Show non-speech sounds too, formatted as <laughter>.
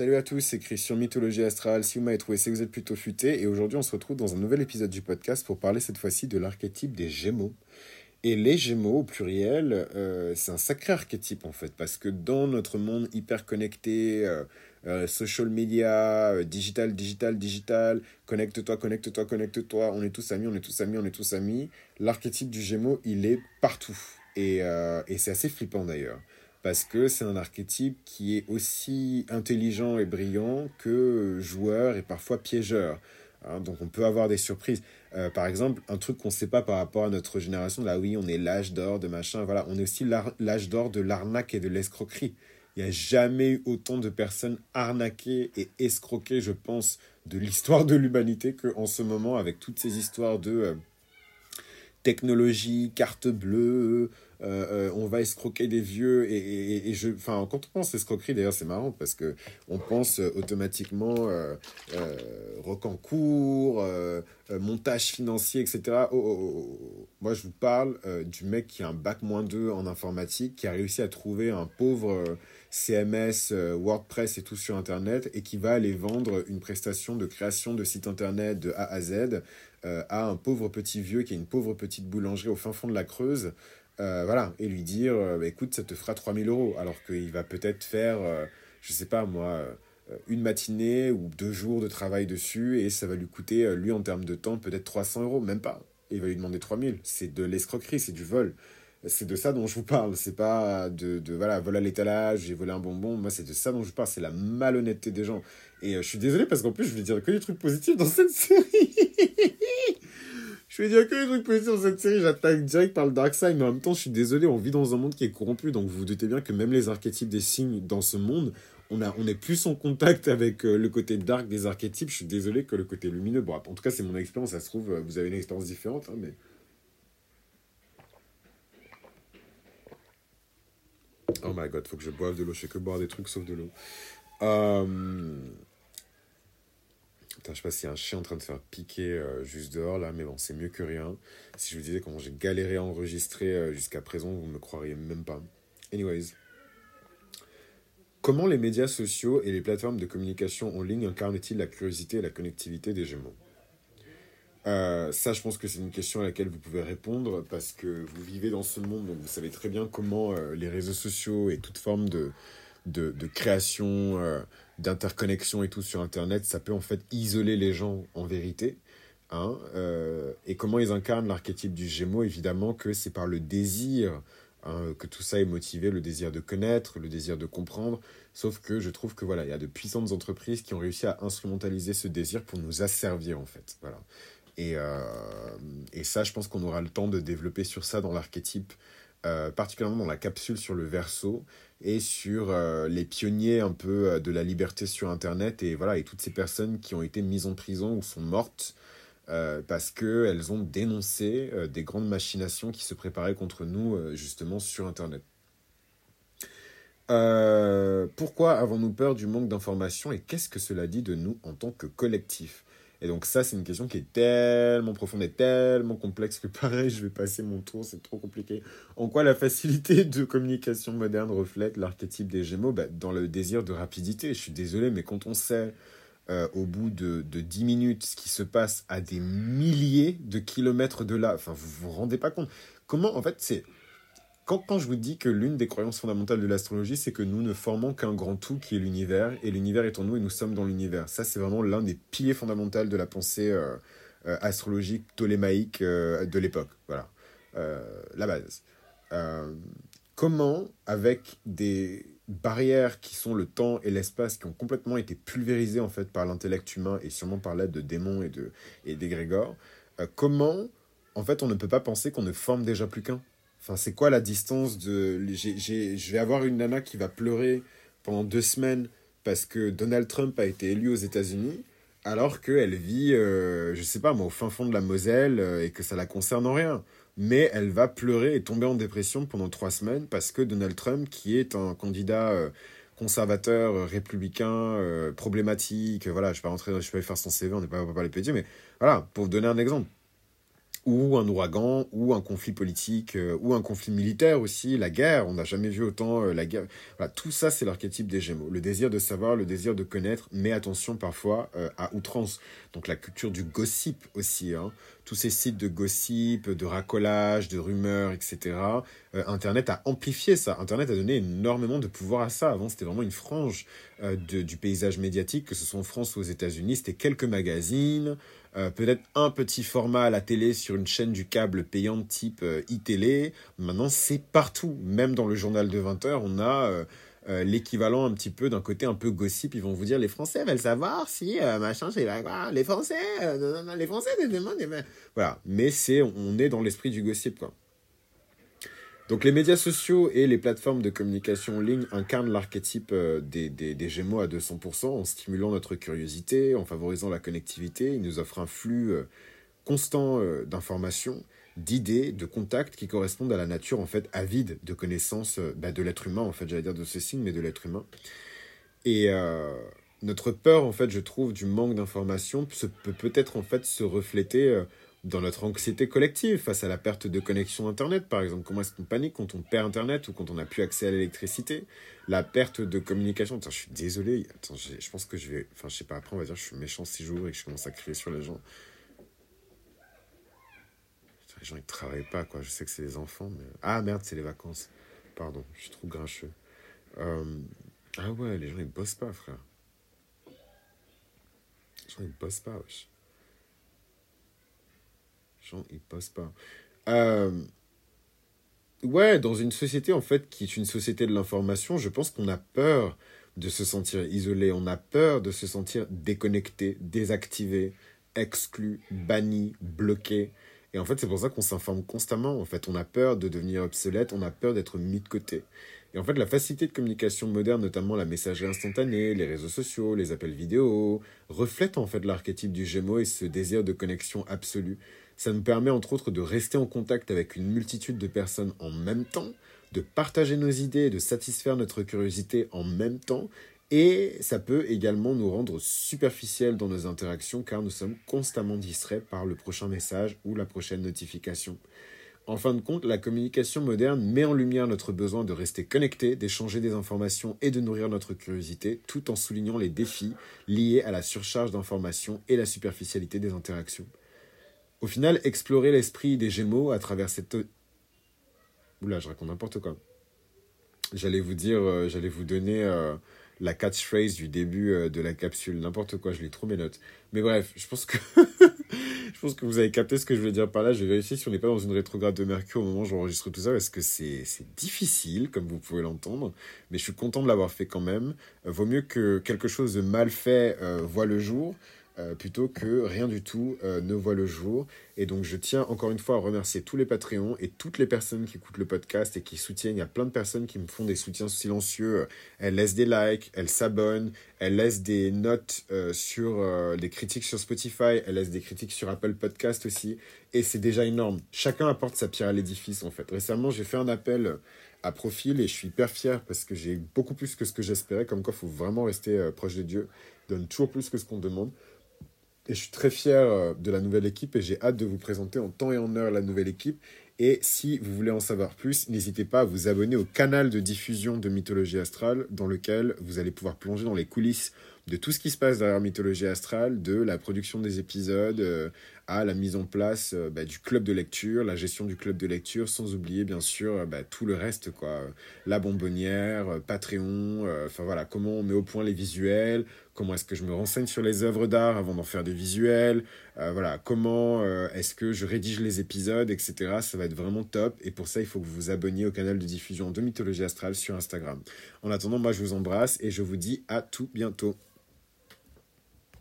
Salut à tous, c'est Christian Mythologie Astrale. Si vous m'avez trouvé, c'est que vous êtes plutôt futé. Et aujourd'hui, on se retrouve dans un nouvel épisode du podcast pour parler cette fois-ci de l'archétype des Gémeaux. Et les Gémeaux, au pluriel, euh, c'est un sacré archétype en fait, parce que dans notre monde hyper connecté, euh, euh, social media, digital, digital, digital, connecte-toi, connecte-toi, connecte-toi, on est tous amis, on est tous amis, on est tous amis, l'archétype du Gémeaux, il est partout. Et, et c'est assez flippant d'ailleurs parce que c'est un archétype qui est aussi intelligent et brillant que joueur et parfois piégeur. Hein, donc on peut avoir des surprises. Euh, par exemple, un truc qu'on ne sait pas par rapport à notre génération, là oui, on est l'âge d'or de machin, voilà, on est aussi l'âge d'or de l'arnaque et de l'escroquerie. Il n'y a jamais eu autant de personnes arnaquées et escroquées, je pense, de l'histoire de l'humanité qu'en ce moment, avec toutes ces histoires de euh, technologie, carte bleue, euh, euh, on va escroquer des vieux et, je enfin quand on pense escroquerie d'ailleurs c'est marrant parce que on pense automatiquement euh, rocancourt montage financier etc oh, oh, oh, moi je vous parle du mec qui a un bac moins 2 en informatique qui a réussi à trouver un pauvre CMS WordPress et tout sur internet et qui va aller vendre une prestation de création de site internet de A à Z à un pauvre petit vieux qui a une pauvre petite boulangerie au fin fond de la Creuse euh, voilà, et lui dire, euh, bah, écoute, ça te fera 3000 euros, alors qu'il va peut-être faire, euh, je sais pas moi, une matinée ou deux jours de travail dessus, et ça va lui coûter, lui, en termes de temps, peut-être 300 euros, même pas. Et il va lui demander 3000. C'est de l'escroquerie, c'est du vol. C'est de ça dont je vous parle. C'est pas de, de voilà, vol à l'étalage, j'ai volé un bonbon. Moi, c'est de ça dont je parle. C'est la malhonnêteté des gens. Et je suis désolé parce qu'en plus, je vais dire que des trucs positifs dans cette série. <laughs> Je vais dire que les trucs positifs dans cette série, j'attaque direct par le Dark Side, mais en même temps, je suis désolé, on vit dans un monde qui est corrompu, donc vous vous doutez bien que même les archétypes des signes dans ce monde, on, a, on est plus en contact avec euh, le côté dark des archétypes, je suis désolé que le côté lumineux. Bon, en tout cas, c'est mon expérience, ça se trouve, euh, vous avez une expérience différente, hein, mais. Oh my god, faut que je boive de l'eau, je sais que boire des trucs sauf de l'eau. Euh je sais pas s'il y a un chien en train de faire piquer euh, juste dehors là, mais bon, c'est mieux que rien. Si je vous disais comment j'ai galéré à enregistrer euh, jusqu'à présent, vous me croiriez même pas. Anyways. Comment les médias sociaux et les plateformes de communication en ligne incarnent-ils la curiosité et la connectivité des Gémeaux? Euh, ça, je pense que c'est une question à laquelle vous pouvez répondre parce que vous vivez dans ce monde, donc vous savez très bien comment les réseaux sociaux et toute forme de, de, création, d'interconnexion et tout sur Internet, ça peut en fait isoler les gens en vérité. Hein, euh, et comment ils incarnent l'archétype du Gémeaux Évidemment que c'est par le désir hein, que tout ça est motivé, le désir de connaître, le désir de comprendre. Sauf que je trouve que voilà, il y a de puissantes entreprises qui ont réussi à instrumentaliser ce désir pour nous asservir en fait. Voilà. Et, euh, et ça, je pense qu'on aura le temps de développer sur ça dans l'archétype, euh, particulièrement dans la capsule sur le verso et sur euh, les pionniers un peu de la liberté sur Internet et voilà et toutes ces personnes qui ont été mises en prison ou sont mortes parce qu'elles ont dénoncé des grandes machinations qui se préparaient contre nous justement sur Internet. pourquoi avons-nous peur du manque d'informations et qu'est-ce que cela dit de nous en tant que collectif? Et donc ça, c'est une question qui est tellement profonde et tellement complexe que <laughs> pareil, je vais passer mon tour, c'est trop compliqué. En quoi la facilité <laughs> de communication moderne reflète l'archétype des Gémeaux? Bah, Dans le désir de rapidité. Je suis désolé, mais quand on sait euh, au bout de, de 10 minutes ce qui se passe à des milliers de kilomètres de là, enfin, vous vous rendez pas compte. Comment, en fait, c'est quand, je vous dis que l'une des croyances fondamentales de l'astrologie, c'est que nous ne formons qu'un grand tout qui est l'univers, et l'univers est en nous et nous sommes dans l'univers. Ça, c'est vraiment l'un des piliers fondamentaux de la pensée euh, euh, astrologique ptolémaïque euh, de l'époque. Voilà, la base. comment, avec des barrières qui sont le temps et l'espace, qui ont complètement été pulvérisées en fait par l'intellect humain et sûrement par l'aide de démons et de et d'égrégores, comment en fait on ne peut pas penser qu'on ne forme déjà plus qu'un? Enfin, c'est quoi la distance de. Je vais avoir une nana qui va pleurer pendant deux semaines parce que Donald Trump a été élu aux États-Unis, alors qu'elle vit, euh, je sais pas au fin fond de la Moselle euh, et que ça la concerne en rien. Mais elle va pleurer et tomber en dépression pendant trois semaines parce que Donald Trump, qui est un candidat euh, conservateur, républicain, problématique, voilà, je ne vais pas rentrer, je vais pas faire son CV, on n'est pas, pas les pédier, mais voilà, pour vous donner un exemple ou un ouragan, ou un conflit politique, euh, ou un conflit militaire aussi, la guerre, on n'a jamais vu autant euh, la guerre. Voilà, tout ça, c'est l'archétype des Gémeaux. Le désir de savoir, le désir de connaître, mais attention parfois euh, à outrance. Donc la culture du gossip aussi, hein. Tous ces sites de gossip, de racolage, de rumeurs, etc. Internet a amplifié ça. Internet a donné énormément de pouvoir à ça. Avant, c'était vraiment une frange du paysage médiatique, que ce soit en France ou aux États-Unis. C'était quelques magazines, euh, peut-être un petit format à la télé sur une chaîne du câble payante type euh, e-télé. Maintenant, c'est partout. Même dans le journal de 20h, on a euh, l'équivalent un petit peu d'un côté un peu gossip. Ils vont vous dire les Français veulent savoir si machin, c'est les Français, non, non, les Français demandent. Voilà. Mais c'est, on est dans l'esprit du gossip, quoi. Donc les médias sociaux et les plateformes de communication en ligne incarnent l'archétype euh, des, des, Gémeaux à 200% en stimulant notre curiosité, en favorisant la connectivité. Ils nous offrent un flux euh, constant euh, d'informations, d'idées, de contacts qui correspondent à la nature en fait avide de connaissances bah, de l'être humain, en fait j'allais dire de ce signe, mais de l'être humain. Et notre peur en fait je trouve du manque d'informations peut peut-être en fait se refléter dans notre anxiété collective face à la perte de connexion Internet, par exemple. Comment est-ce qu'on panique quand on perd Internet ou quand on n'a plus accès à l'électricité? La perte de communication. Attends, je suis désolé. Attends, je pense que je vais... Enfin, je sais pas, après, on va dire je suis méchant six jours et que je commence à crier sur les gens. Les gens, ils travaillent pas, quoi. Je sais que c'est les enfants, mais... Ah, merde, c'est les vacances. Pardon, je suis trop grincheux. Euh, ah ouais, les gens, ils bossent pas, frère. Les gens, ils bossent pas, wesh gens, ils bossent pas. Euh, ouais, dans une société, en fait, qui est une société de l'information, je pense qu'on a peur de se sentir isolé, on a peur de se sentir déconnecté, désactivé, exclu, banni, bloqué. Et en fait, c'est pour ça qu'on s'informe constamment. En fait, on a peur de devenir obsolète, on a peur d'être mis de côté. Et en fait, la facilité de communication moderne, notamment la messagerie instantanée, les réseaux sociaux, les appels vidéo, reflète en fait l'archétype du Gémeaux et ce désir de connexion absolue. Ça nous permet entre autres de rester en contact avec une multitude de personnes en même temps, de partager nos idées, de satisfaire notre curiosité en même temps, et ça peut également nous rendre superficiels dans nos interactions car nous sommes constamment distraits par le prochain message ou la prochaine notification. En fin de compte, la communication moderne met en lumière notre besoin de rester connecté, d'échanger des informations et de nourrir notre curiosité, tout en soulignant les défis liés à la surcharge d'informations et la superficialité des interactions. Au final, explorer l'esprit des Gémeaux à travers cette... Oula, je raconte n'importe quoi. J'allais vous dire, euh, j'allais vous donner euh, la catchphrase du début euh, de la capsule. N'importe quoi, je lis trop mes notes. Mais bref, je pense que... <laughs> je pense que vous avez capté ce que je voulais dire par là. Je vais vérifier si on n'est pas dans une rétrograde de Mercure au moment où j'enregistre tout ça, parce que c'est difficile, comme vous pouvez l'entendre. Mais je suis content de l'avoir fait quand même. vaut mieux que quelque chose de mal fait voit le jour euh, plutôt que rien du tout euh, ne voit le jour. Et donc je tiens encore une fois à remercier tous les Patreons et toutes les personnes qui écoutent le podcast et qui soutiennent. Il y a plein de personnes qui me font des soutiens silencieux. Elles laissent des likes, elles s'abonnent, elles laissent des notes euh, sur des critiques sur Spotify, elles laissent des critiques sur Apple Podcast aussi. Et c'est déjà énorme. Chacun apporte sa pierre à l'édifice en fait. Récemment j'ai fait un appel à profil et je suis hyper fier parce que j'ai beaucoup plus que ce que j'espérais. Comme quoi, il faut vraiment rester proche de Dieu. donne toujours plus que ce qu'on demande. Et je suis très fier euh, de la nouvelle équipe et j'ai hâte de vous présenter en temps et en heure la nouvelle équipe. Et si vous voulez en savoir plus, n'hésitez pas à vous abonner au canal de diffusion de Mythologie Astrale dans lequel vous allez pouvoir plonger dans les coulisses de tout ce qui se passe derrière Mythologie Astrale, de la production des épisodes euh, à la mise en place euh, bah, du club de lecture, la gestion du club de lecture, sans oublier bien sûr bah, tout le reste, quoi. La bonbonnière, Patreon, enfin voilà, comment on met au point les visuels, comment est-ce que je me renseigne sur les œuvres d'art avant d'en faire des visuels, euh, voilà, comment euh, est-ce que je rédige les épisodes, etc. Ça va être vraiment top. Et pour ça, il faut que vous vous abonniez au canal de diffusion de Mythologie Astrale sur Instagram. En attendant, moi, je vous embrasse et je vous dis à tout bientôt.